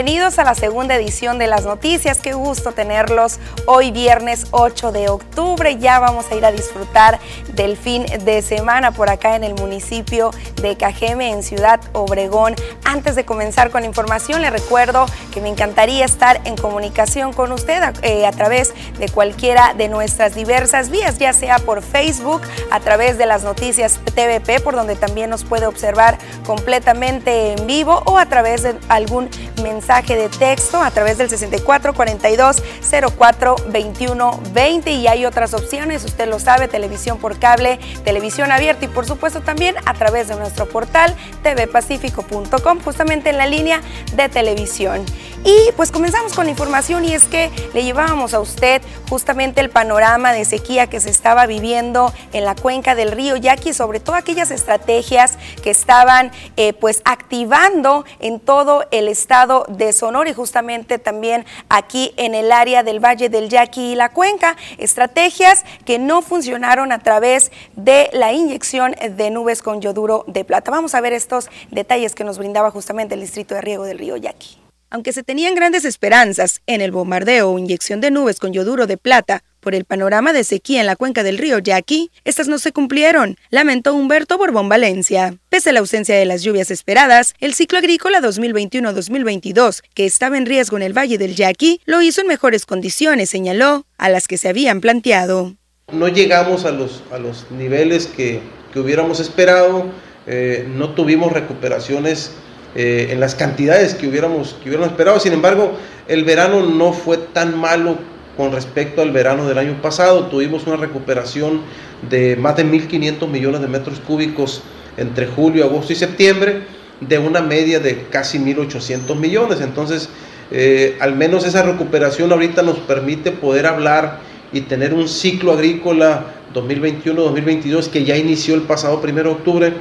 வெளியூர் a la segunda edición de las noticias. Qué gusto tenerlos hoy viernes 8 de octubre. Ya vamos a ir a disfrutar del fin de semana por acá en el municipio de Cajeme, en Ciudad Obregón. Antes de comenzar con la información, le recuerdo que me encantaría estar en comunicación con usted a, eh, a través de cualquiera de nuestras diversas vías, ya sea por Facebook, a través de las noticias TVP, por donde también nos puede observar completamente en vivo o a través de algún mensaje de texto a través del 64 42 04 21 20 y hay otras opciones, usted lo sabe, televisión por cable, televisión abierta y por supuesto también a través de nuestro portal tvpacifico.com, justamente en la línea de televisión. Y pues comenzamos con la información y es que le llevábamos a usted justamente el panorama de sequía que se estaba viviendo en la cuenca del río Yaqui, sobre todo aquellas estrategias que estaban eh, pues activando en todo el estado de Sonora y justamente también aquí en el área del Valle del Yaqui y la cuenca, estrategias que no funcionaron a través de la inyección de nubes con yoduro de plata. Vamos a ver estos detalles que nos brindaba justamente el distrito de riego del río Yaqui. Aunque se tenían grandes esperanzas en el bombardeo o inyección de nubes con yoduro de plata por el panorama de sequía en la cuenca del río Yaqui, estas no se cumplieron, lamentó Humberto Borbón Valencia. Pese a la ausencia de las lluvias esperadas, el ciclo agrícola 2021-2022, que estaba en riesgo en el Valle del Yaqui, lo hizo en mejores condiciones, señaló, a las que se habían planteado. No llegamos a los, a los niveles que, que hubiéramos esperado, eh, no tuvimos recuperaciones eh, en las cantidades que hubiéramos, que hubiéramos esperado. Sin embargo, el verano no fue tan malo con respecto al verano del año pasado. Tuvimos una recuperación de más de 1.500 millones de metros cúbicos entre julio, agosto y septiembre, de una media de casi 1.800 millones. Entonces, eh, al menos esa recuperación ahorita nos permite poder hablar y tener un ciclo agrícola 2021-2022 que ya inició el pasado 1 de octubre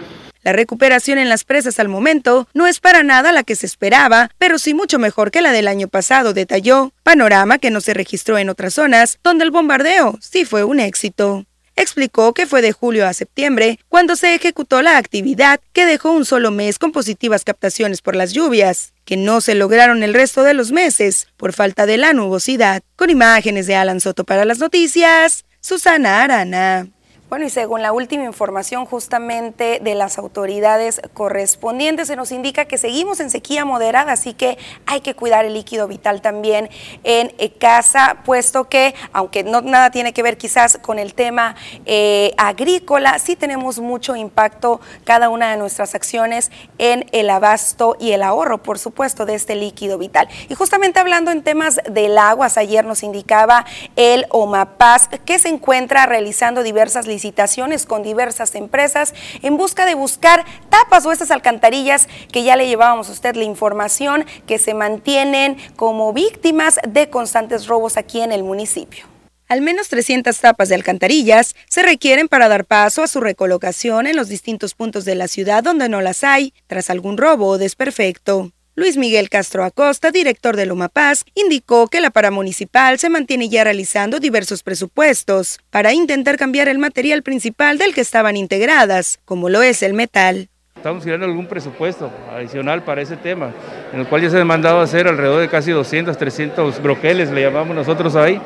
la recuperación en las presas al momento no es para nada la que se esperaba, pero sí mucho mejor que la del año pasado, detalló, panorama que no se registró en otras zonas, donde el bombardeo sí fue un éxito. Explicó que fue de julio a septiembre cuando se ejecutó la actividad que dejó un solo mes con positivas captaciones por las lluvias, que no se lograron el resto de los meses por falta de la nubosidad. Con imágenes de Alan Soto para las noticias, Susana Arana. Bueno, y según la última información justamente de las autoridades correspondientes, se nos indica que seguimos en sequía moderada, así que hay que cuidar el líquido vital también en eh, casa, puesto que, aunque no nada tiene que ver quizás con el tema eh, agrícola, sí tenemos mucho impacto cada una de nuestras acciones en el abasto y el ahorro, por supuesto, de este líquido vital. Y justamente hablando en temas del agua, ayer nos indicaba el OMAPAS que se encuentra realizando diversas licitaciones licitaciones con diversas empresas en busca de buscar tapas o estas alcantarillas que ya le llevábamos a usted la información que se mantienen como víctimas de constantes robos aquí en el municipio. Al menos 300 tapas de alcantarillas se requieren para dar paso a su recolocación en los distintos puntos de la ciudad donde no las hay, tras algún robo o desperfecto. Luis Miguel Castro Acosta, director de Loma Paz, indicó que la paramunicipal se mantiene ya realizando diversos presupuestos para intentar cambiar el material principal del que estaban integradas, como lo es el metal. Estamos creando algún presupuesto adicional para ese tema, en el cual ya se ha mandado a hacer alrededor de casi 200, 300 broqueles, le llamamos nosotros ahí,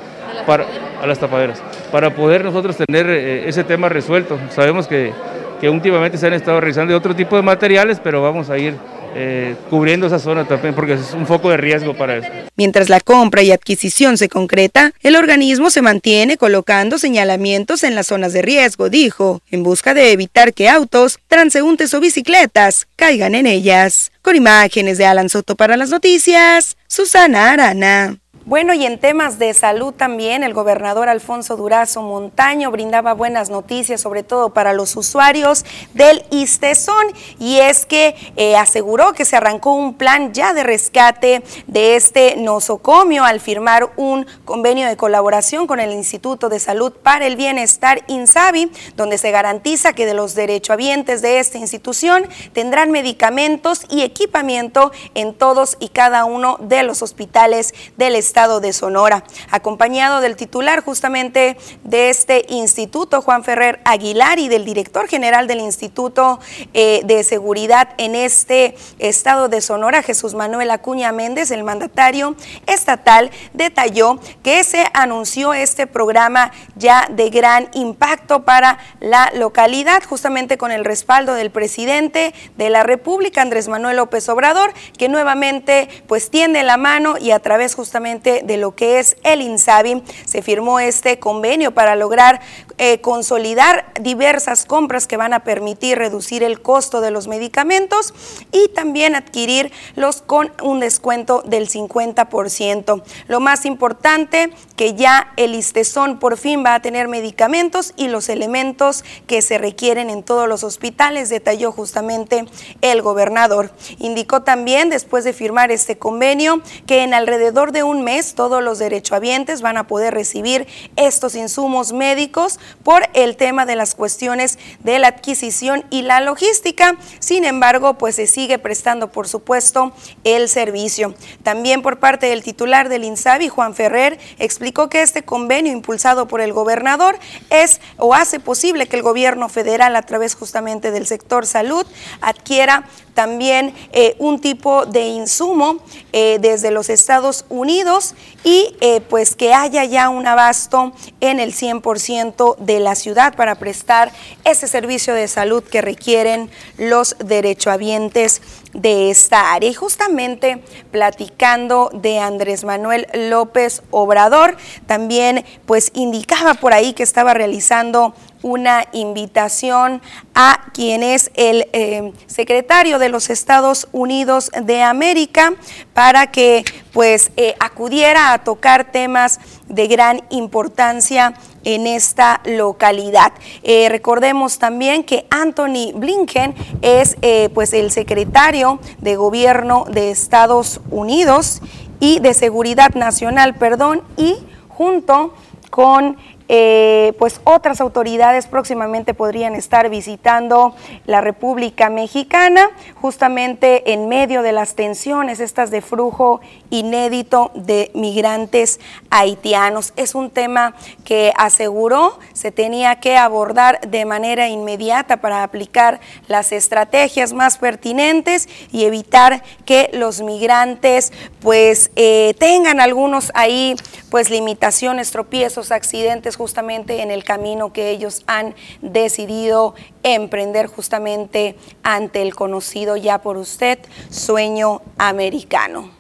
para, a las tapaderas, para poder nosotros tener eh, ese tema resuelto. Sabemos que, que últimamente se han estado realizando otro tipo de materiales, pero vamos a ir eh, cubriendo esa zona también porque es un foco de riesgo para eso. Mientras la compra y adquisición se concreta, el organismo se mantiene colocando señalamientos en las zonas de riesgo, dijo, en busca de evitar que autos, transeúntes o bicicletas caigan en ellas. Con imágenes de Alan Soto para las noticias, Susana Arana. Bueno, y en temas de salud también, el gobernador Alfonso Durazo Montaño brindaba buenas noticias, sobre todo para los usuarios del ISTESON, y es que eh, aseguró que se arrancó un plan ya de rescate de este nosocomio al firmar un convenio de colaboración con el Instituto de Salud para el Bienestar INSABI, donde se garantiza que de los derechohabientes de esta institución tendrán medicamentos y equipamiento en todos y cada uno de los hospitales del Estado estado de Sonora, acompañado del titular justamente de este instituto, Juan Ferrer Aguilar, y del director general del Instituto eh, de Seguridad en este estado de Sonora, Jesús Manuel Acuña Méndez, el mandatario estatal, detalló que se anunció este programa ya de gran impacto para la localidad, justamente con el respaldo del presidente de la República, Andrés Manuel López Obrador, que nuevamente pues tiende la mano y a través justamente de lo que es el INSABI se firmó este convenio para lograr eh, consolidar diversas compras que van a permitir reducir el costo de los medicamentos y también adquirirlos con un descuento del 50%. Lo más importante, que ya el Istezón por fin va a tener medicamentos y los elementos que se requieren en todos los hospitales, detalló justamente el gobernador. Indicó también, después de firmar este convenio, que en alrededor de un mes todos los derechohabientes van a poder recibir estos insumos médicos por el tema de las cuestiones de la adquisición y la logística. Sin embargo, pues se sigue prestando, por supuesto, el servicio. También por parte del titular del INSABI, Juan Ferrer, explicó que este convenio impulsado por el gobernador es o hace posible que el gobierno federal, a través justamente del sector salud, adquiera también eh, un tipo de insumo eh, desde los Estados Unidos y eh, pues que haya ya un abasto en el 100% de la ciudad para prestar ese servicio de salud que requieren los derechohabientes de esta área. Y justamente platicando de Andrés Manuel López Obrador, también pues indicaba por ahí que estaba realizando una invitación a quien es el eh, secretario de los Estados Unidos de América para que pues eh, acudiera a tocar temas de gran importancia en esta localidad. Eh, recordemos también que Anthony Blinken es pues el secretario de gobierno de Estados Unidos y de seguridad nacional, perdón, y junto con eh, pues otras autoridades próximamente podrían estar visitando la República Mexicana, justamente en medio de las tensiones, estas de flujo inédito de migrantes haitianos. Es un tema que aseguró se tenía que abordar de manera inmediata para aplicar las estrategias más pertinentes y evitar que los migrantes pues eh, tengan algunos ahí pues limitaciones, tropiezos, accidentes justamente en el camino que ellos han decidido emprender justamente ante el conocido ya por usted sueño americano.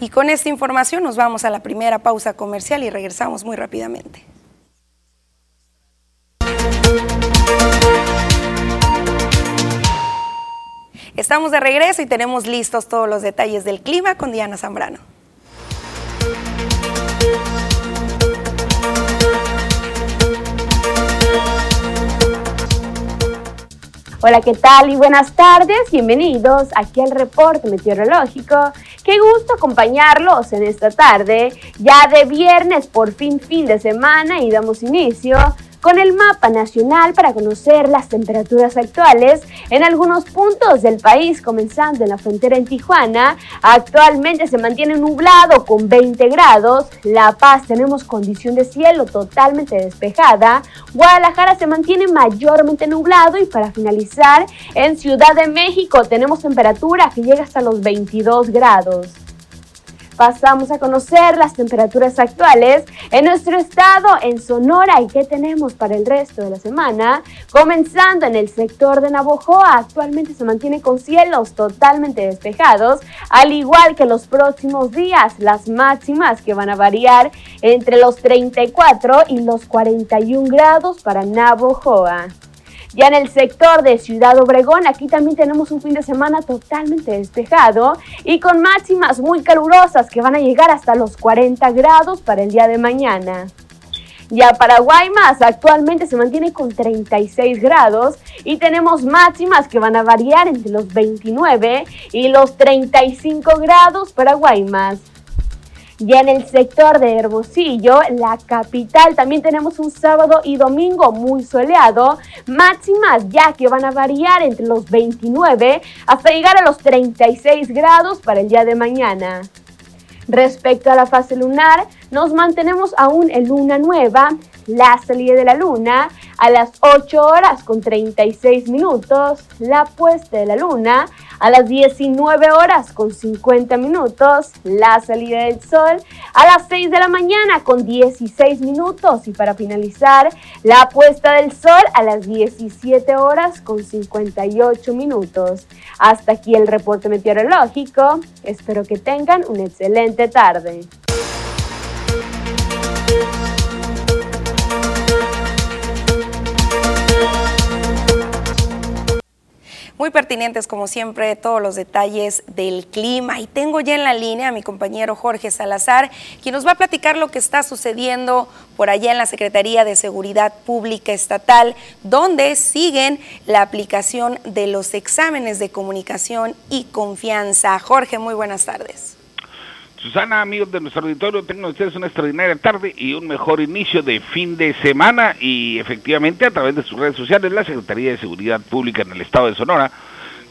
Y con esta información nos vamos a la primera pausa comercial y regresamos muy rápidamente. Estamos de regreso y tenemos listos todos los detalles del clima con Diana Zambrano. Hola, ¿qué tal? Y buenas tardes. Bienvenidos aquí al reporte meteorológico. Qué gusto acompañarlos en esta tarde, ya de viernes, por fin fin de semana, y damos inicio con el mapa nacional para conocer las temperaturas actuales en algunos puntos del país, comenzando en la frontera en Tijuana. Actualmente se mantiene nublado con 20 grados. La Paz tenemos condición de cielo totalmente despejada. Guadalajara se mantiene mayormente nublado y para finalizar, en Ciudad de México tenemos temperatura que llega hasta los 22 grados. Pasamos a conocer las temperaturas actuales en nuestro estado, en Sonora, y qué tenemos para el resto de la semana. Comenzando en el sector de Navojoa, actualmente se mantiene con cielos totalmente despejados, al igual que los próximos días, las máximas que van a variar entre los 34 y los 41 grados para Navojoa. Ya en el sector de Ciudad Obregón, aquí también tenemos un fin de semana totalmente despejado y con máximas muy calurosas que van a llegar hasta los 40 grados para el día de mañana. Ya para Guaymas actualmente se mantiene con 36 grados y tenemos máximas que van a variar entre los 29 y los 35 grados para Guaymas. Ya en el sector de Hermosillo, la capital, también tenemos un sábado y domingo muy soleado, máximas ya que van a variar entre los 29 hasta llegar a los 36 grados para el día de mañana. Respecto a la fase lunar, nos mantenemos aún en luna nueva, la salida de la luna a las 8 horas con 36 minutos, la puesta de la luna a las 19 horas con 50 minutos, la salida del sol a las 6 de la mañana con 16 minutos y para finalizar, la puesta del sol a las 17 horas con 58 minutos. Hasta aquí el reporte meteorológico. Espero que tengan una excelente tarde. Muy pertinentes, como siempre, todos los detalles del clima. Y tengo ya en la línea a mi compañero Jorge Salazar, quien nos va a platicar lo que está sucediendo por allá en la Secretaría de Seguridad Pública Estatal, donde siguen la aplicación de los exámenes de comunicación y confianza. Jorge, muy buenas tardes. Susana, amigos de nuestro auditorio, tengan ustedes una extraordinaria tarde y un mejor inicio de fin de semana. Y efectivamente a través de sus redes sociales la Secretaría de Seguridad Pública en el Estado de Sonora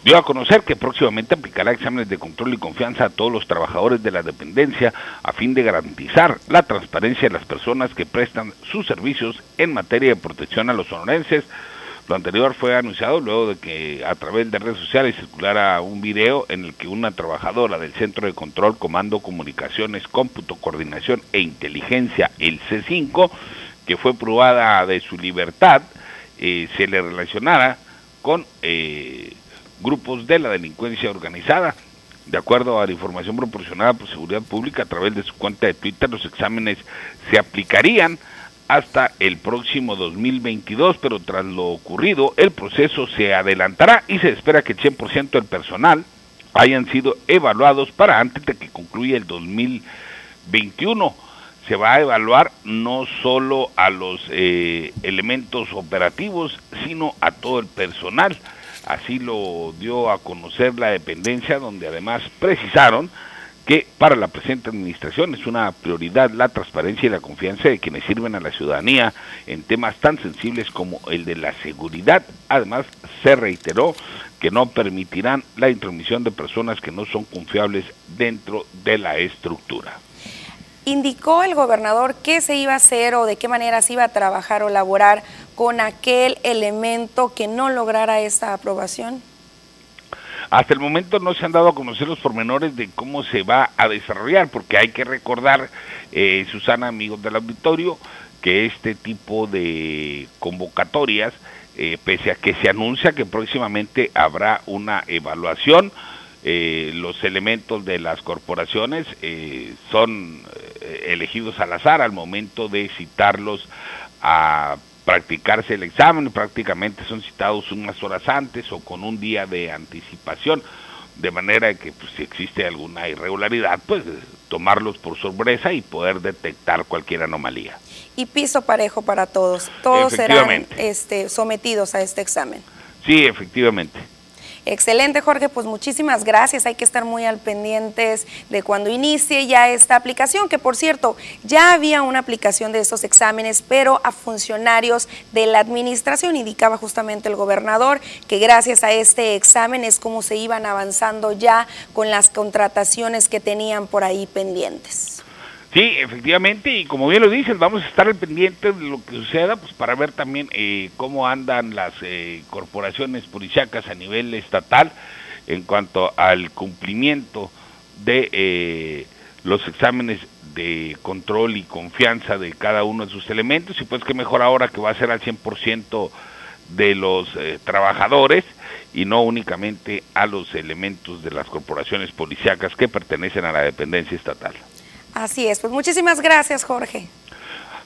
dio a conocer que próximamente aplicará exámenes de control y confianza a todos los trabajadores de la dependencia a fin de garantizar la transparencia de las personas que prestan sus servicios en materia de protección a los sonorenses, lo anterior fue anunciado luego de que a través de redes sociales circulara un video en el que una trabajadora del Centro de Control, Comando, Comunicaciones, Cómputo, Coordinación e Inteligencia, el C5, que fue probada de su libertad, eh, se le relacionara con eh, grupos de la delincuencia organizada. De acuerdo a la información proporcionada por Seguridad Pública a través de su cuenta de Twitter, los exámenes se aplicarían hasta el próximo 2022, pero tras lo ocurrido, el proceso se adelantará y se espera que el 100% del personal hayan sido evaluados para antes de que concluya el 2021. Se va a evaluar no solo a los eh, elementos operativos, sino a todo el personal. Así lo dio a conocer la dependencia, donde además precisaron que para la presente administración es una prioridad la transparencia y la confianza de quienes sirven a la ciudadanía en temas tan sensibles como el de la seguridad. Además, se reiteró que no permitirán la intromisión de personas que no son confiables dentro de la estructura. ¿Indicó el gobernador qué se iba a hacer o de qué manera se iba a trabajar o laborar con aquel elemento que no lograra esta aprobación? Hasta el momento no se han dado a conocer los pormenores de cómo se va a desarrollar, porque hay que recordar, eh, Susana, amigos del auditorio, que este tipo de convocatorias, eh, pese a que se anuncia que próximamente habrá una evaluación, eh, los elementos de las corporaciones son elegidos al azar al momento de citarlos a practicarse el examen, prácticamente son citados unas horas antes o con un día de anticipación, de manera que pues, si existe alguna irregularidad, pues tomarlos por sorpresa y poder detectar cualquier anomalía. Y piso parejo para todos, todos serán este, sometidos a este examen. Sí, efectivamente. Excelente, Jorge, pues muchísimas gracias. Hay que estar muy al pendientes de cuando inicie ya esta aplicación, que por cierto, ya había una aplicación de estos exámenes, pero a funcionarios de la administración, indicaba justamente el gobernador, que gracias a este examen es como se iban avanzando ya con las contrataciones que tenían por ahí pendientes. Sí, efectivamente, y como bien lo dices, vamos a estar al pendiente de lo que suceda, pues para ver también eh, cómo andan las eh, corporaciones policíacas a nivel estatal en cuanto al cumplimiento de eh, los exámenes de control y confianza de cada uno de sus elementos, y pues que mejor ahora que va a ser al 100% de los trabajadores y no únicamente a los elementos de las corporaciones policíacas que pertenecen a la dependencia estatal. Así es, pues muchísimas gracias, Jorge.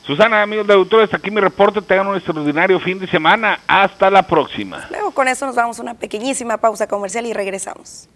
Susana, amigos de auditores, hasta aquí mi reporte. Tengan un extraordinario fin de semana. Hasta la próxima. Luego con eso nos vamos a una pequeñísima pausa comercial y regresamos.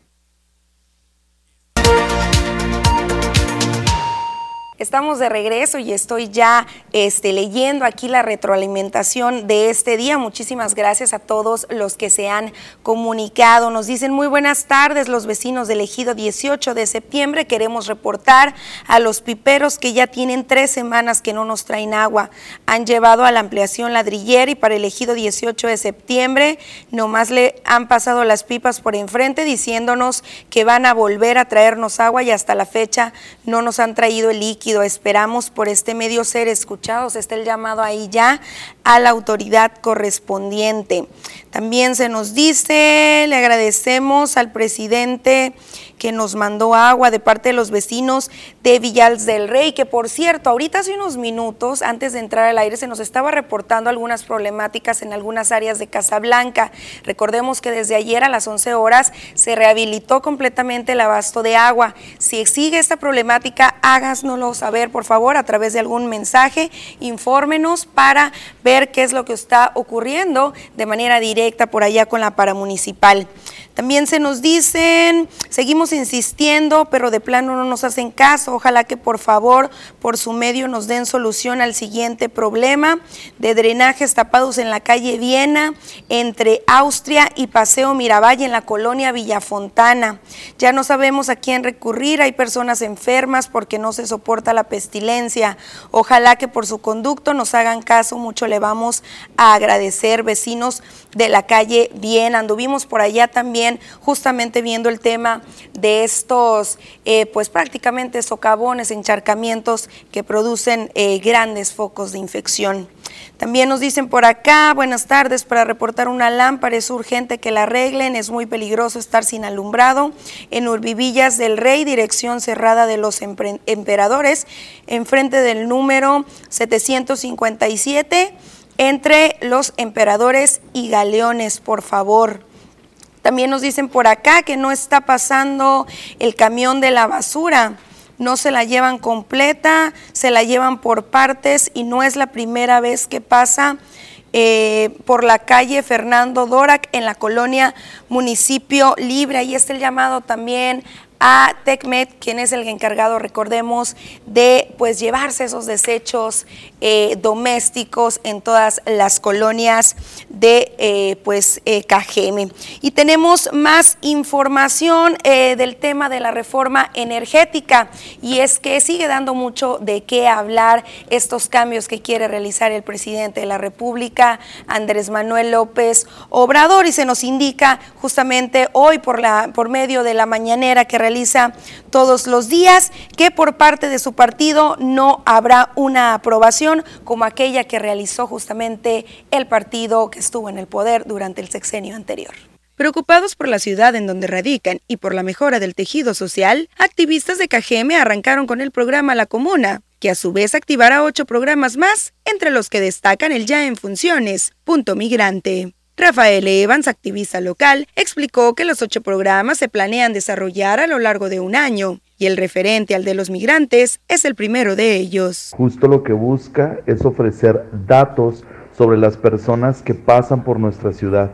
Estamos de regreso y estoy ya este, leyendo aquí la retroalimentación de este día. Muchísimas gracias a todos los que se han comunicado. Nos dicen muy buenas tardes los vecinos del ejido 18 de septiembre. Queremos reportar a los piperos que ya tienen tres semanas que no nos traen agua. Han llevado a la ampliación ladrillera y para el ejido 18 de septiembre nomás le han pasado las pipas por enfrente diciéndonos que van a volver a traernos agua y hasta la fecha no nos han traído el líquido. Esperamos por este medio ser escuchados. Está el llamado ahí ya a la autoridad correspondiente. También se nos dice, le agradecemos al presidente que nos mandó agua de parte de los vecinos de Villals del Rey, que por cierto, ahorita hace unos minutos, antes de entrar al aire, se nos estaba reportando algunas problemáticas en algunas áreas de Casablanca. Recordemos que desde ayer a las 11 horas se rehabilitó completamente el abasto de agua. Si sigue esta problemática, háganoslo saber, por favor, a través de algún mensaje, infórmenos para ver qué es lo que está ocurriendo de manera directa por allá con la paramunicipal. También se nos dicen, seguimos insistiendo, pero de plano no nos hacen caso. Ojalá que por favor, por su medio, nos den solución al siguiente problema de drenajes tapados en la calle Viena, entre Austria y Paseo Miravalle, en la colonia Villafontana. Ya no sabemos a quién recurrir, hay personas enfermas porque no se soporta la pestilencia. Ojalá que por su conducto nos hagan caso, mucho le vamos a agradecer, vecinos de la calle Viena. Anduvimos por allá también justamente viendo el tema de estos, eh, pues prácticamente socavones, encharcamientos que producen eh, grandes focos de infección. También nos dicen por acá, buenas tardes, para reportar una lámpara es urgente que la arreglen, es muy peligroso estar sin alumbrado. En Urbivillas del Rey, dirección cerrada de los emperadores, enfrente del número 757, entre los emperadores y galeones, por favor. También nos dicen por acá que no está pasando el camión de la basura. No se la llevan completa, se la llevan por partes y no es la primera vez que pasa eh, por la calle Fernando Dorac en la colonia Municipio Libre. Ahí está el llamado también a TECMED, quien es el encargado, recordemos, de pues llevarse esos desechos eh, domésticos en todas las colonias de eh, pues eh, Cajeme. Y tenemos más información del tema de la reforma energética y es que sigue dando mucho de qué hablar estos cambios que quiere realizar el presidente de la República, Andrés Manuel López Obrador, y se nos indica justamente hoy por, la, por medio de la mañanera que realiza todos los días que por parte de su partido no habrá una aprobación como aquella que realizó justamente el partido que estuvo en el poder durante el sexenio anterior. Preocupados por la ciudad en donde radican y por la mejora del tejido social, activistas de Cajeme arrancaron con el programa La Comuna, que a su vez activará ocho programas más, entre los que destacan el ya en funciones, Punto Migrante. Rafael Evans, activista local, explicó que los ocho programas se planean desarrollar a lo largo de un año y el referente al de los migrantes es el primero de ellos. Justo lo que busca es ofrecer datos sobre las personas que pasan por nuestra ciudad,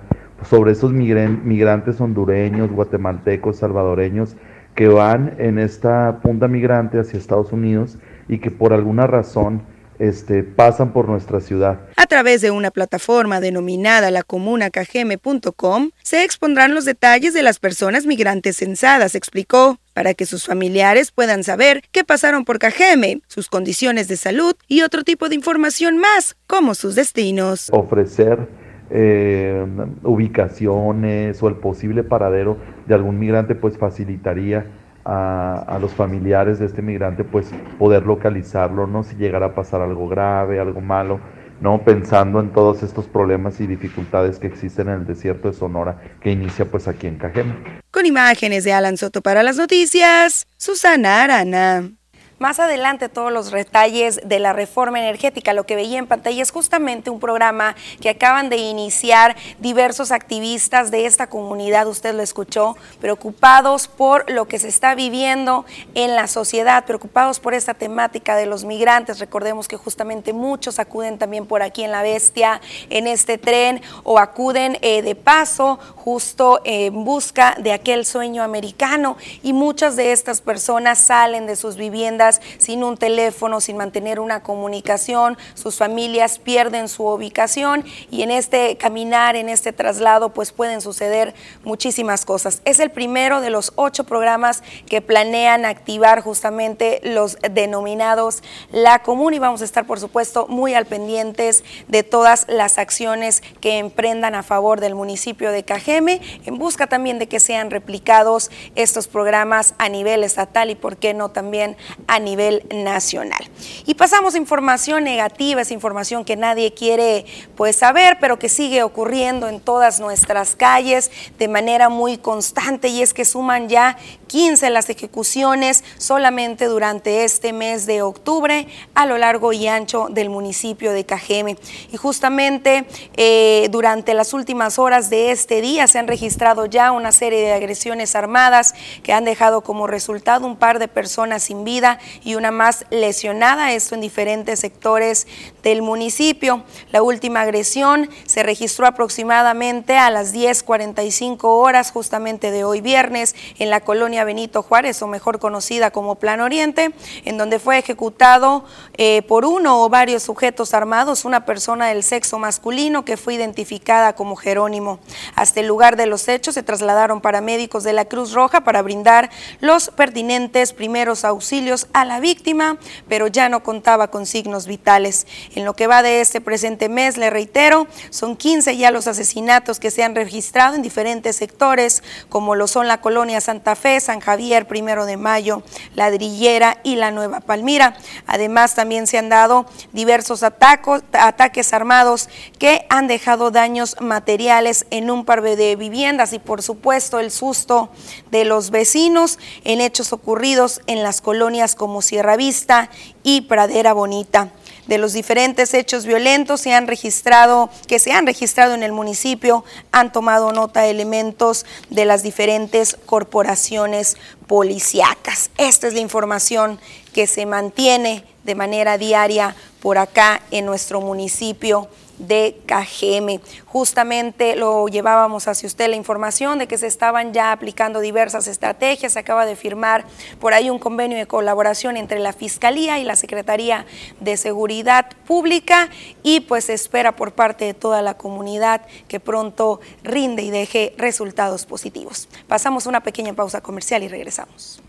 sobre esos migrantes hondureños, guatemaltecos, salvadoreños que van en esta punta migrante hacia Estados Unidos y que por alguna razón este, pasan por nuestra ciudad. A través de una plataforma denominada lacomunacajeme.com se expondrán los detalles de las personas migrantes censadas, explicó, para que sus familiares puedan saber qué pasaron por Cajeme, sus condiciones de salud y otro tipo de información más, como sus destinos. Ofrecer eh, ubicaciones o el posible paradero de algún migrante pues facilitaría a, los familiares de este migrante, pues poder localizarlo, ¿no? Si llegara a pasar algo grave, algo malo, ¿no? Pensando en todos estos problemas y dificultades que existen en el desierto de Sonora, que inicia pues aquí en Cajeme. Con imágenes de Alan Soto para las noticias, Susana Arana. Más adelante todos los detalles de la reforma energética. Lo que veía en pantalla es justamente un programa que acaban de iniciar diversos activistas de esta comunidad, usted lo escuchó, preocupados por lo que se está viviendo en la sociedad, preocupados por esta temática de los migrantes. Recordemos que justamente muchos acuden también por aquí en la bestia, en este tren, o acuden eh, de paso justo en busca de aquel sueño americano. Y muchas de estas personas salen de sus viviendas sin un teléfono, sin mantener una comunicación, sus familias pierden su ubicación y en este caminar, en este traslado, pues pueden suceder muchísimas cosas. Es el primero de los ocho programas que planean activar justamente los denominados La Común y vamos a estar, por supuesto, muy al pendientes de todas las acciones que emprendan a favor del municipio de Cajeme, en busca también de que sean replicados estos programas a nivel estatal y, por qué no, también nivel nacional. Y pasamos a información negativa, es información que nadie quiere pues saber, pero que sigue ocurriendo en todas nuestras calles de manera muy constante y es que suman ya 15 las ejecuciones solamente durante este mes de octubre a lo largo y ancho del municipio de Cajeme. Y justamente eh, durante las últimas horas de este día se han registrado ya una serie de agresiones armadas que han dejado como resultado un par de personas sin vida y una más lesionada, esto en diferentes sectores del municipio. La última agresión se registró aproximadamente a las 10.45 horas justamente de hoy viernes en la colonia Benito Juárez, o mejor conocida como Plan Oriente, en donde fue ejecutado eh, por uno o varios sujetos armados una persona del sexo masculino que fue identificada como Jerónimo. Hasta el lugar de los hechos se trasladaron paramédicos de la Cruz Roja para brindar los pertinentes primeros auxilios a la víctima, pero ya no contaba con signos vitales. En lo que va de este presente mes, le reitero, son 15 ya los asesinatos que se han registrado en diferentes sectores, como lo son la colonia Santa Fe, San Javier, Primero de Mayo, Ladrillera y la Nueva Palmira. Además, también se han dado diversos ataques armados que han dejado daños materiales en un par de viviendas y, por supuesto, el susto de los vecinos en hechos ocurridos en las colonias como Sierra Vista y Pradera Bonita de los diferentes hechos violentos se han registrado, que se han registrado en el municipio, han tomado nota elementos de las diferentes corporaciones policíacas. Esta es la información que se mantiene de manera diaria por acá en nuestro municipio de Cajeme. Justamente lo llevábamos hacia usted la información de que se estaban ya aplicando diversas estrategias. Se acaba de firmar por ahí un convenio de colaboración entre la Fiscalía y la Secretaría de Seguridad Pública y pues se espera por parte de toda la comunidad que pronto rinde y deje resultados positivos. Pasamos una pequeña pausa comercial y regresamos.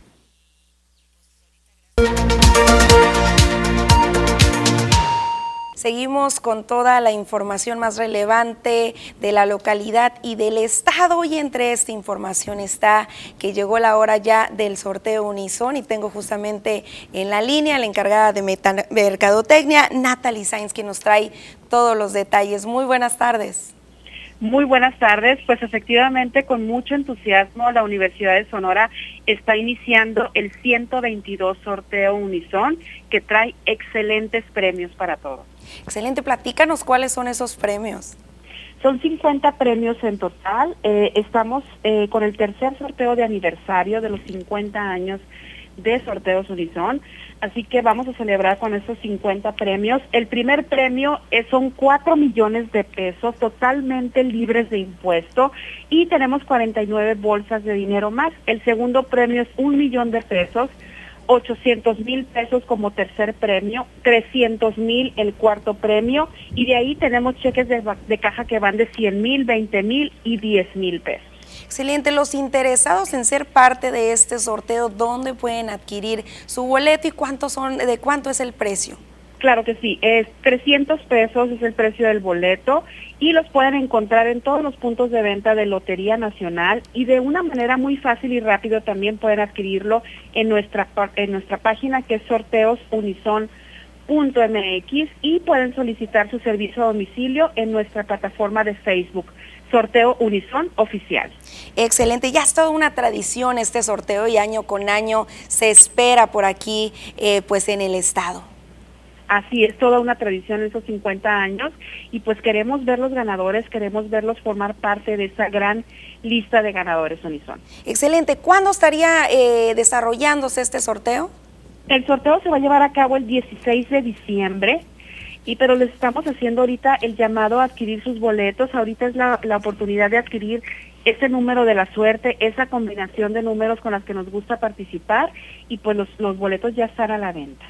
Seguimos con toda la información más relevante de la localidad y del estado y entre esta información está que llegó la hora ya del sorteo Unison y tengo justamente en la línea la encargada de mercadotecnia, Natalie Sainz, que nos trae todos los detalles. Muy buenas tardes. Muy buenas tardes. Pues efectivamente, con mucho entusiasmo, la Universidad de Sonora está iniciando el 122 sorteo Unison, que trae excelentes premios para todos. Excelente. Platícanos cuáles son esos premios. Son 50 premios en total. Eh, estamos eh, con el tercer sorteo de aniversario de los 50 años de Sorteos Unison. Así que vamos a celebrar con esos 50 premios. El primer premio es, son 4 millones de pesos totalmente libres de impuesto y tenemos 49 bolsas de dinero más. El segundo premio es un millón de pesos. 800 mil pesos como tercer premio, 300 mil el cuarto premio y de ahí tenemos cheques de, de caja que van de 100 mil, 20 mil y 10 mil pesos. Excelente. Los interesados en ser parte de este sorteo, ¿dónde pueden adquirir su boleto y cuántos son, de cuánto es el precio? Claro que sí, es 300 pesos es el precio del boleto y los pueden encontrar en todos los puntos de venta de Lotería Nacional y de una manera muy fácil y rápido también pueden adquirirlo en nuestra, en nuestra página que es sorteosunison.mx y pueden solicitar su servicio a domicilio en nuestra plataforma de Facebook sorteo Unison oficial. Excelente, ya es toda una tradición este sorteo y año con año se espera por aquí, eh, pues en el estado. Así es, toda una tradición esos 50 años y pues queremos ver los ganadores, queremos verlos formar parte de esa gran lista de ganadores Unison. Excelente, ¿cuándo estaría eh, desarrollándose este sorteo? El sorteo se va a llevar a cabo el 16 de diciembre y pero les estamos haciendo ahorita el llamado a adquirir sus boletos. Ahorita es la, la oportunidad de adquirir ese número de la suerte, esa combinación de números con las que nos gusta participar y pues los, los boletos ya están a la venta.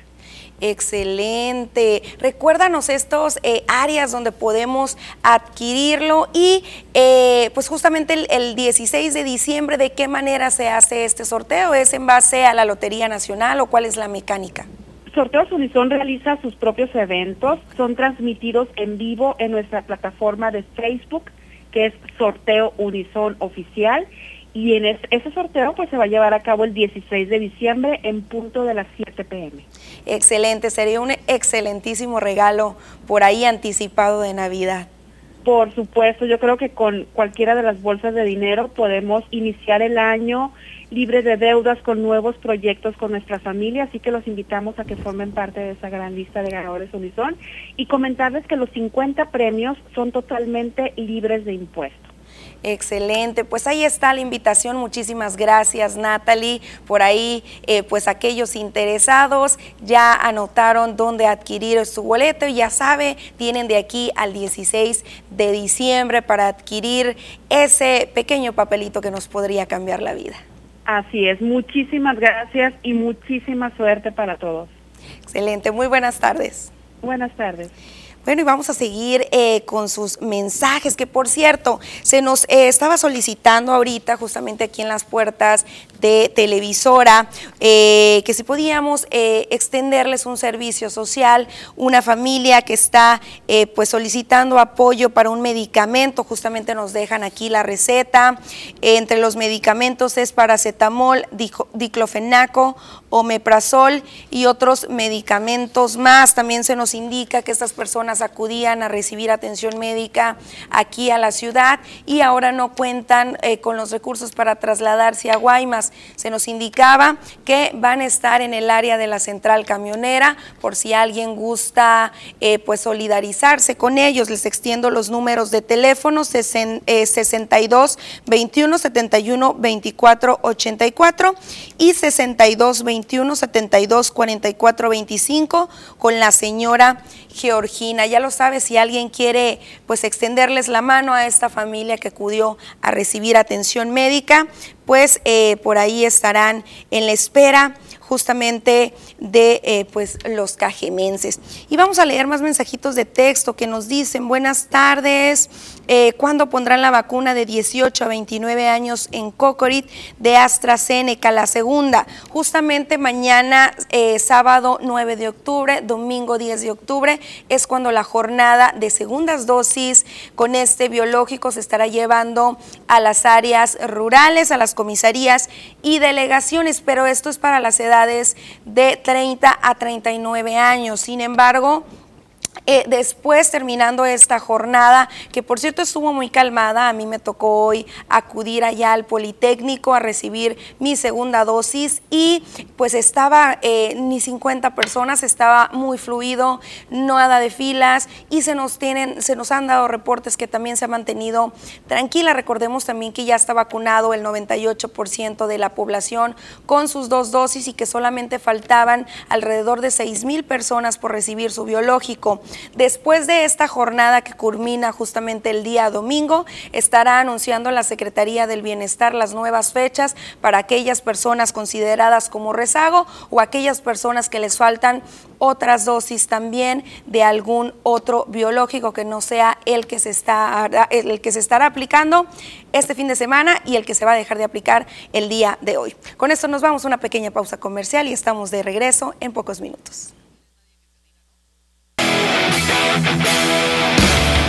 Excelente. Recuérdanos estos eh, áreas donde podemos adquirirlo y eh, pues justamente el, el, 16 de diciembre, ¿de qué manera se hace este sorteo? ¿Es en base a la Lotería Nacional o cuál es la mecánica? Sorteos Unison realiza sus propios eventos, son transmitidos en vivo en nuestra plataforma de Facebook, que es Sorteo Unison Oficial, y en ese sorteo pues se va a llevar a cabo el 16 de diciembre en punto de las 7 pm. Excelente, sería un excelentísimo regalo por ahí anticipado de Navidad. Por supuesto, yo creo que con cualquiera de las bolsas de dinero podemos iniciar el año libre de deudas con nuevos proyectos con nuestra familia, así que los invitamos a que formen parte de esa gran lista de ganadores Unison y comentarles que los 50 premios son totalmente libres de impuestos. Excelente, pues ahí está la invitación. Muchísimas gracias, Natalie. Por ahí, eh, pues aquellos interesados ya anotaron dónde adquirir su boleto y ya sabe, tienen de aquí al 16 de diciembre para adquirir ese pequeño papelito que nos podría cambiar la vida. Así es, muchísimas gracias y muchísima suerte para todos. Excelente, muy buenas tardes. Buenas tardes. Bueno, y vamos a seguir eh, con sus mensajes, que por cierto, se nos eh, estaba solicitando ahorita, justamente aquí en las puertas de televisora, eh, que si podíamos extenderles un servicio social, una familia que está pues solicitando apoyo para un medicamento, justamente nos dejan aquí la receta, entre los medicamentos es paracetamol, diclofenaco, omeprazol y otros medicamentos más. También se nos indica que estas personas acudían a recibir atención médica aquí a la ciudad y ahora no cuentan eh, con los recursos para trasladarse a Guaymas. Se nos indicaba que van a estar en el área de la central camionera por si alguien gusta eh, pues solidarizarse con ellos. Les extiendo los números de teléfono 62 21 71 24 84 y 62 21 21 72 44 25 con la señora Georgina. Ya lo sabe, si alguien quiere pues extenderles la mano a esta familia que acudió a recibir atención médica, pues eh, por ahí estarán en la espera justamente de eh, pues los cajemenses. Y vamos a leer más mensajitos de texto que nos dicen, buenas tardes, eh, ¿cuándo pondrán la vacuna de 18 a 29 años en Cocorit de AstraZeneca, la segunda? Justamente mañana, eh, sábado 9 de octubre, domingo 10 de octubre, es cuando la jornada de segundas dosis con este biológico se estará llevando a las áreas rurales, a las comisarías y delegaciones, pero esto es para las edades de 30 a 39 años. Sin embargo, eh, después, terminando esta jornada, que por cierto estuvo muy calmada, a mí me tocó hoy acudir allá al Politécnico a recibir mi segunda dosis y pues estaba eh, ni 50 personas, estaba muy fluido, nada de filas y se nos tienen, se nos han dado reportes que también se ha mantenido tranquila. Recordemos también que ya está vacunado el 98% de la población con sus dos dosis y que solamente faltaban alrededor de 6 mil personas por recibir su biológico. Después de esta jornada que culmina justamente el día domingo, estará anunciando la Secretaría del Bienestar las nuevas fechas para aquellas personas consideradas como rezago o aquellas personas que les faltan otras dosis también de algún otro biológico que no sea el que se está el que se estará aplicando este fin de semana y el que se va a dejar de aplicar el día de hoy. Con esto nos vamos a una pequeña pausa comercial y estamos de regreso en pocos minutos.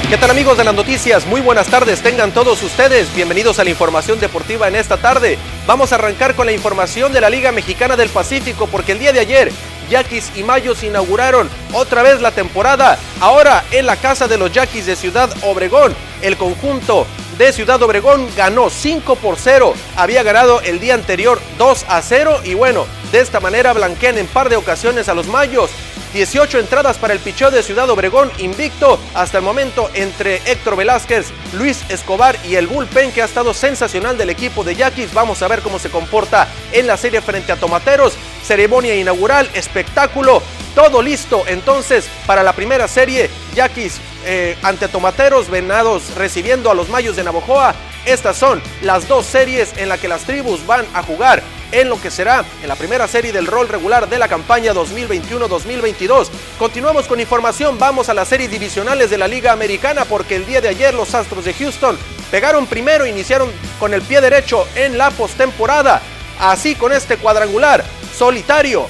¿Qué tal amigos de las noticias? Muy buenas tardes, tengan todos ustedes. Bienvenidos a la información deportiva en esta tarde. Vamos a arrancar con la información de la Liga Mexicana del Pacífico porque el día de ayer Yaquis y Mayos inauguraron otra vez la temporada. Ahora en la casa de los Yaquis de Ciudad Obregón, el conjunto de Ciudad Obregón ganó 5 por 0. Había ganado el día anterior 2 a 0 y bueno, de esta manera blanquean en par de ocasiones a los Mayos. 18 entradas para el picheo de Ciudad Obregón, invicto hasta el momento entre Héctor Velázquez, Luis Escobar y el bullpen que ha estado sensacional del equipo de Yaquis. Vamos a ver cómo se comporta en la serie frente a Tomateros. Ceremonia inaugural, espectáculo, todo listo entonces para la primera serie. Yaquis eh, ante Tomateros, Venados recibiendo a los Mayos de Navojoa Estas son las dos series en las que las tribus van a jugar en lo que será en la primera serie del rol regular de la campaña 2021-2022. Continuamos con información, vamos a las series divisionales de la Liga Americana porque el día de ayer los Astros de Houston pegaron primero, iniciaron con el pie derecho en la postemporada. Así con este cuadrangular solitario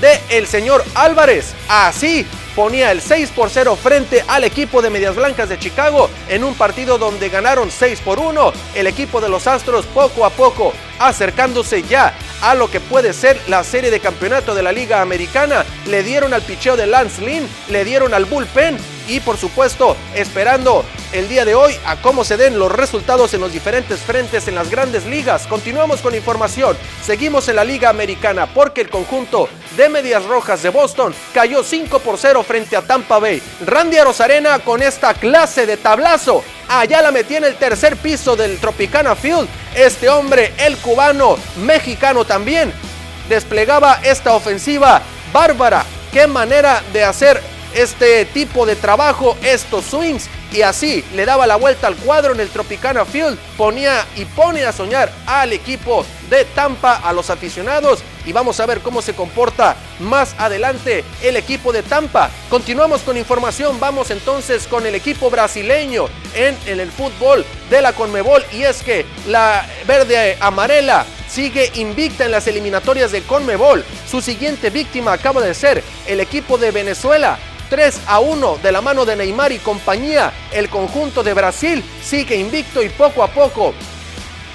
de el señor Álvarez. Así ponía el 6 por 0 frente al equipo de Medias Blancas de Chicago en un partido donde ganaron 6 por 1. El equipo de los Astros poco a poco acercándose ya a lo que puede ser la serie de campeonato de la Liga Americana. Le dieron al picheo de Lance Lynn, le dieron al bullpen y por supuesto esperando el día de hoy a cómo se den los resultados en los diferentes frentes en las grandes ligas. Continuamos con información. Seguimos en la Liga Americana porque el conjunto de Medias Rojas de Boston cayó 5 por 0 frente a Tampa Bay. Randy Arozarena con esta clase de tablazo. Allá la metí en el tercer piso del Tropicana Field. Este hombre, el cubano, mexicano también, desplegaba esta ofensiva bárbara. Qué manera de hacer este tipo de trabajo, estos swings, y así le daba la vuelta al cuadro en el Tropicana Field, ponía y pone a soñar al equipo de Tampa, a los aficionados, y vamos a ver cómo se comporta más adelante el equipo de Tampa. Continuamos con información, vamos entonces con el equipo brasileño en, el fútbol de la Conmebol, y es que la verde amarela sigue invicta en las eliminatorias de Conmebol. Su siguiente víctima acaba de ser el equipo de Venezuela, 3 a 1 de la mano de Neymar y compañía. El conjunto de Brasil sigue invicto y poco a poco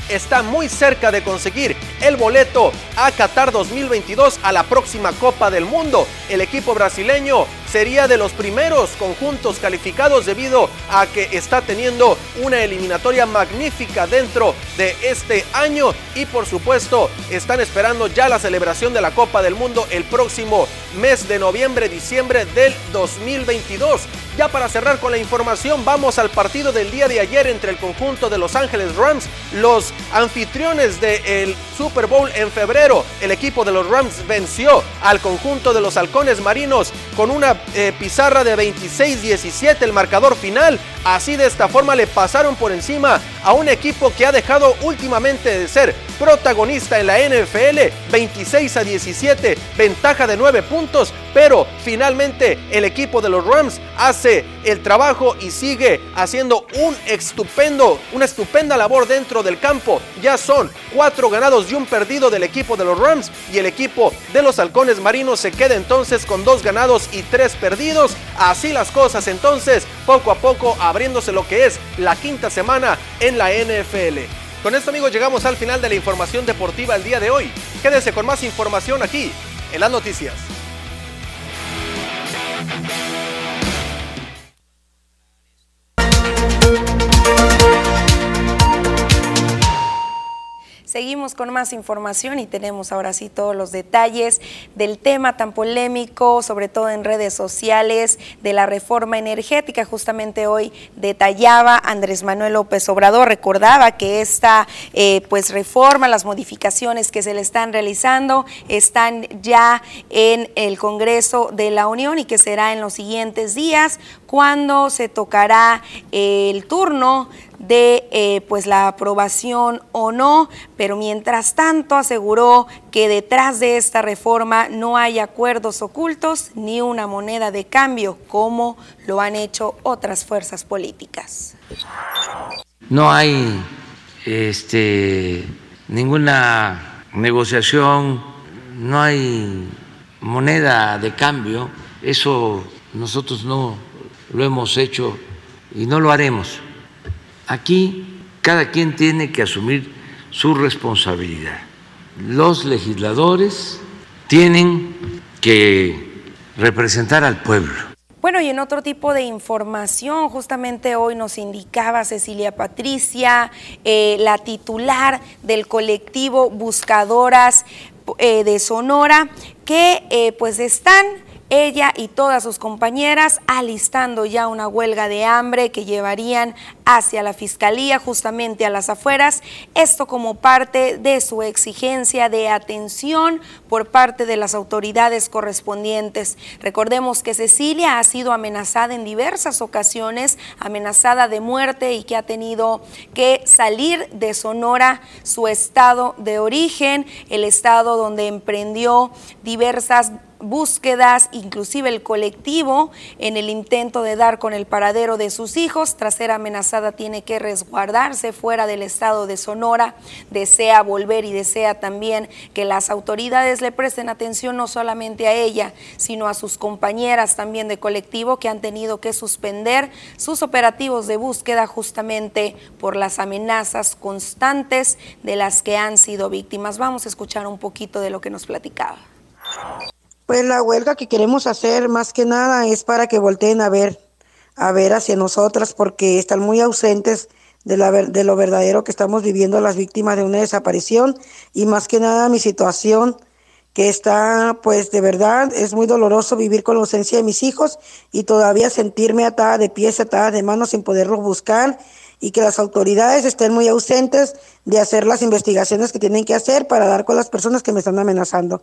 está muy cerca de conseguir el boleto a Qatar 2022 a la próxima Copa del Mundo. El equipo brasileño sería de los primeros conjuntos calificados debido a que está teniendo una eliminatoria magnífica dentro de este año y por supuesto están esperando ya la celebración de la Copa del Mundo el próximo mes de noviembre, diciembre del 2022. Ya para cerrar con la información, vamos al partido del día de ayer entre el conjunto de Los Ángeles Rams, los anfitriones del Super Bowl en febrero. El equipo de los Rams venció al conjunto de los Halcones Marinos con una eh, pizarra de 26-17 el marcador final. Así de esta forma le pasaron por encima a un equipo que ha dejado últimamente de ser protagonista en la NFL, 26 a 17, ventaja de 9 puntos, pero finalmente el equipo de los Rams hace el trabajo y sigue haciendo un estupendo, una estupenda labor dentro del campo. Ya son cuatro ganados y un perdido del equipo de los Rams y el equipo de los Halcones Marinos se queda entonces con dos ganados y tres perdidos. Así las cosas entonces, poco a poco abriéndose lo que es la quinta semana en la NFL. Con esto amigos llegamos al final de la información deportiva el día de hoy. Quédense con más información aquí en las noticias. Seguimos con más información y tenemos ahora sí todos los detalles del tema tan polémico, sobre todo en redes sociales, de la reforma energética. Justamente hoy detallaba Andrés Manuel López Obrador, recordaba que esta eh, pues reforma, las modificaciones que se le están realizando están ya en el Congreso de la Unión y que será en los siguientes días cuando se tocará el turno de eh, pues la aprobación o no, pero mientras tanto aseguró que detrás de esta reforma no hay acuerdos ocultos ni una moneda de cambio como lo han hecho otras fuerzas políticas. No hay este, ninguna negociación, no hay moneda de cambio, eso nosotros no lo hemos hecho y no lo haremos. Aquí cada quien tiene que asumir su responsabilidad. Los legisladores tienen que representar al pueblo. Bueno, y en otro tipo de información, justamente hoy nos indicaba Cecilia Patricia, eh, la titular del colectivo Buscadoras eh, de Sonora, que eh, pues están ella y todas sus compañeras alistando ya una huelga de hambre que llevarían hacia la fiscalía, justamente a las afueras, esto como parte de su exigencia de atención por parte de las autoridades correspondientes. Recordemos que Cecilia ha sido amenazada en diversas ocasiones, amenazada de muerte y que ha tenido que salir de Sonora, su estado de origen, el estado donde emprendió diversas búsquedas, inclusive el colectivo, en el intento de dar con el paradero de sus hijos. Tras ser amenazada, tiene que resguardarse fuera del estado de Sonora. Desea volver y desea también que las autoridades le presten atención no solamente a ella, sino a sus compañeras también de colectivo que han tenido que suspender sus operativos de búsqueda justamente por las amenazas constantes de las que han sido víctimas. Vamos a escuchar un poquito de lo que nos platicaba. Pues la huelga que queremos hacer más que nada es para que volteen a ver, a ver hacia nosotras porque están muy ausentes de, la, de lo verdadero que estamos viviendo las víctimas de una desaparición y más que nada mi situación que está pues de verdad es muy doloroso vivir con la ausencia de mis hijos y todavía sentirme atada de pies, atada de manos sin poderlos buscar y que las autoridades estén muy ausentes de hacer las investigaciones que tienen que hacer para dar con las personas que me están amenazando.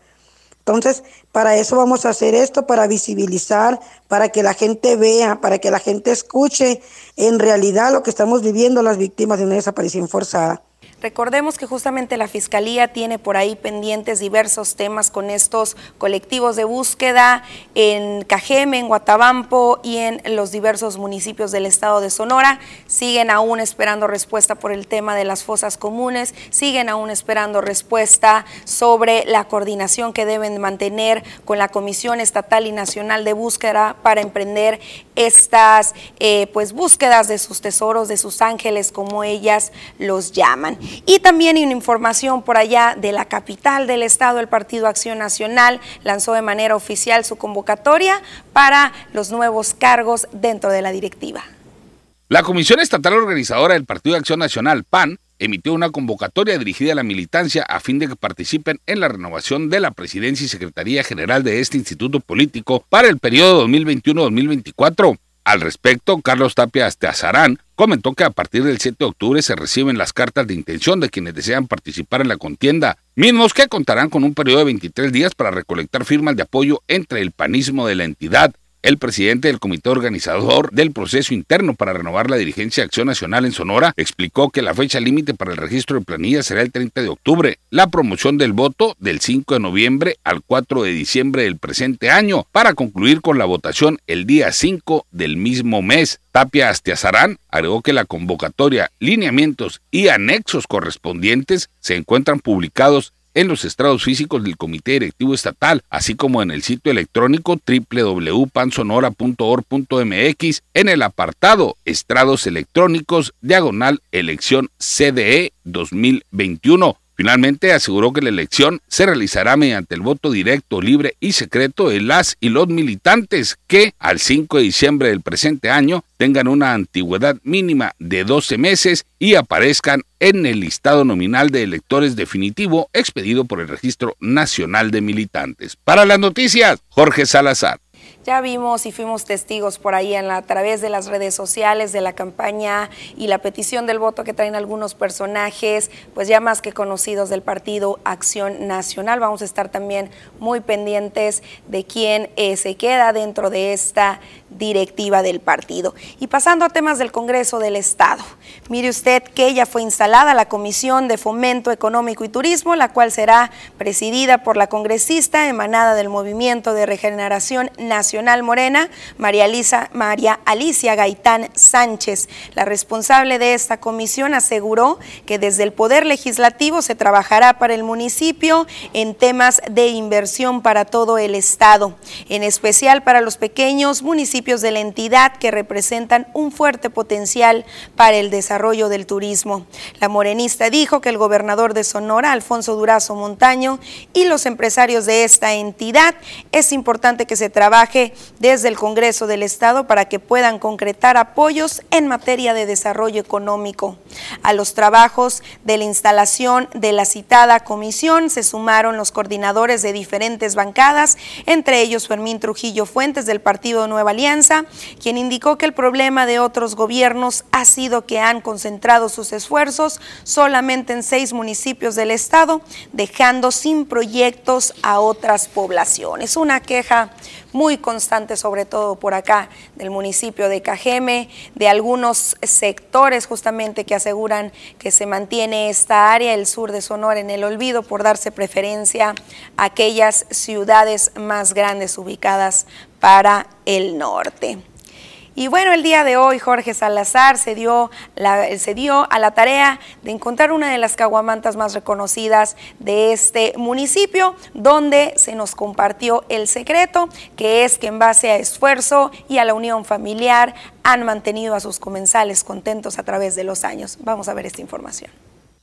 Entonces, para eso vamos a hacer esto, para visibilizar, para que la gente vea, para que la gente escuche en realidad lo que estamos viviendo las víctimas de una desaparición forzada. Recordemos que justamente la Fiscalía tiene por ahí pendientes diversos temas con estos colectivos de búsqueda en Cajeme, en Guatabampo y en los diversos municipios del estado de Sonora. Siguen aún esperando respuesta por el tema de las fosas comunes, siguen aún esperando respuesta sobre la coordinación que deben mantener con la Comisión Estatal y Nacional de Búsqueda para emprender estas eh, pues búsquedas de sus tesoros, de sus ángeles, como ellas los llaman. Y también hay una información por allá de la capital del estado, el Partido Acción Nacional lanzó de manera oficial su convocatoria para los nuevos cargos dentro de la directiva. La Comisión Estatal Organizadora del Partido Acción Nacional, PAN, emitió una convocatoria dirigida a la militancia a fin de que participen en la renovación de la presidencia y secretaría general de este instituto político para el periodo 2021-2024. Al respecto, Carlos Tapia Asteazarán comentó que a partir del 7 de octubre se reciben las cartas de intención de quienes desean participar en la contienda, mismos que contarán con un periodo de 23 días para recolectar firmas de apoyo entre el panismo de la entidad el presidente del comité organizador del proceso interno para renovar la dirigencia de Acción Nacional en Sonora explicó que la fecha límite para el registro de planillas será el 30 de octubre, la promoción del voto del 5 de noviembre al 4 de diciembre del presente año, para concluir con la votación el día 5 del mismo mes. Tapia Astiazarán agregó que la convocatoria, lineamientos y anexos correspondientes se encuentran publicados en los estrados físicos del Comité Directivo Estatal, así como en el sitio electrónico www.pansonora.org.mx en el apartado Estrados Electrónicos, diagonal elección CDE 2021. Finalmente aseguró que la elección se realizará mediante el voto directo, libre y secreto de las y los militantes que al 5 de diciembre del presente año tengan una antigüedad mínima de 12 meses y aparezcan en el listado nominal de electores definitivo expedido por el Registro Nacional de Militantes. Para las noticias, Jorge Salazar. Ya vimos y fuimos testigos por ahí en la, a través de las redes sociales de la campaña y la petición del voto que traen algunos personajes, pues ya más que conocidos del partido Acción Nacional. Vamos a estar también muy pendientes de quién eh, se queda dentro de esta directiva del partido. Y pasando a temas del Congreso del Estado. Mire usted que ya fue instalada la Comisión de Fomento Económico y Turismo, la cual será presidida por la congresista emanada del Movimiento de Regeneración Nacional Morena, María, María Alicia Gaitán Sánchez. La responsable de esta comisión aseguró que desde el Poder Legislativo se trabajará para el municipio en temas de inversión para todo el Estado, en especial para los pequeños municipios de la entidad que representan un fuerte potencial para el desarrollo del turismo. La morenista dijo que el gobernador de Sonora, Alfonso Durazo Montaño, y los empresarios de esta entidad es importante que se trabaje desde el Congreso del Estado para que puedan concretar apoyos en materia de desarrollo económico. A los trabajos de la instalación de la citada comisión se sumaron los coordinadores de diferentes bancadas, entre ellos Fermín Trujillo Fuentes del Partido Nueva Alianza, quien indicó que el problema de otros gobiernos ha sido que han concentrado sus esfuerzos solamente en seis municipios del estado, dejando sin proyectos a otras poblaciones. Una queja muy constante, sobre todo por acá del municipio de Cajeme, de algunos sectores justamente que aseguran que se mantiene esta área, el sur de Sonora, en el olvido por darse preferencia a aquellas ciudades más grandes ubicadas para el norte. Y bueno, el día de hoy Jorge Salazar se dio, se dio a la tarea de encontrar una de las caguamantas más reconocidas de este municipio, donde se nos compartió el secreto, que es que en base a esfuerzo y a la unión familiar han mantenido a sus comensales contentos a través de los años. Vamos a ver esta información.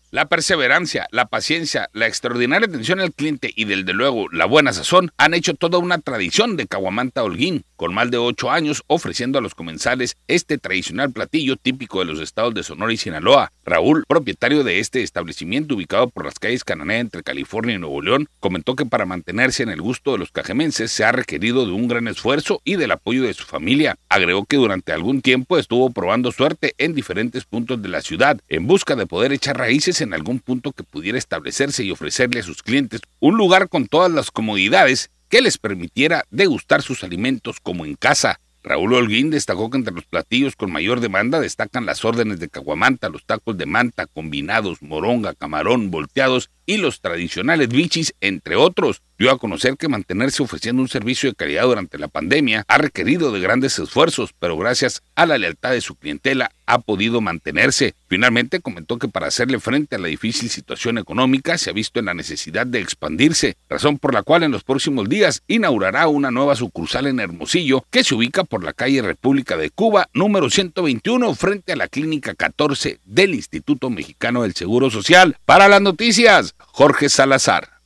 La perseverancia, la paciencia, la extraordinaria atención al cliente y, desde luego, la buena sazón han hecho toda una tradición de Caguamanta Holguín, con más de ocho años ofreciendo a los comensales este tradicional platillo típico de los estados de Sonora y Sinaloa. Raúl, propietario de este establecimiento ubicado por las calles Cananea entre California y Nuevo León, comentó que para mantenerse en el gusto de los cajemenses se ha requerido de un gran esfuerzo y del apoyo de su familia. Agregó que durante algún tiempo estuvo probando suerte en diferentes puntos de la ciudad en busca de poder echar raíces en algún punto que pudiera establecerse y ofrecerle a sus clientes un lugar con todas las comodidades que les permitiera degustar sus alimentos como en casa. Raúl Holguín destacó que entre los platillos con mayor demanda destacan las órdenes de caguamanta, los tacos de manta, combinados, moronga, camarón, volteados y los tradicionales bichis, entre otros dio a conocer que mantenerse ofreciendo un servicio de calidad durante la pandemia ha requerido de grandes esfuerzos, pero gracias a la lealtad de su clientela ha podido mantenerse. Finalmente comentó que para hacerle frente a la difícil situación económica se ha visto en la necesidad de expandirse, razón por la cual en los próximos días inaugurará una nueva sucursal en Hermosillo que se ubica por la calle República de Cuba, número 121, frente a la clínica 14 del Instituto Mexicano del Seguro Social. Para las noticias, Jorge Salazar.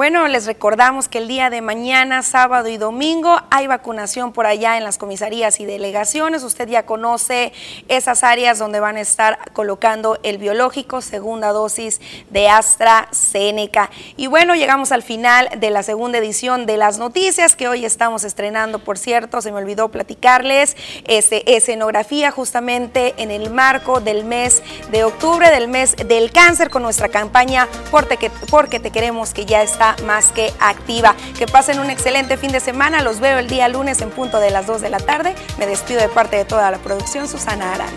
Bueno, les recordamos que el día de mañana, sábado y domingo, hay vacunación por allá en las comisarías y delegaciones. Usted ya conoce esas áreas donde van a estar colocando el biológico, segunda dosis de AstraZeneca. Y bueno, llegamos al final de la segunda edición de las noticias que hoy estamos estrenando, por cierto, se me olvidó platicarles, este, escenografía justamente en el marco del mes de octubre, del mes del cáncer, con nuestra campaña Porque, porque te queremos, que ya más que activa. Que pasen un excelente fin de semana. Los veo el día lunes en punto de las 2 de la tarde. Me despido de parte de toda la producción, Susana Arana.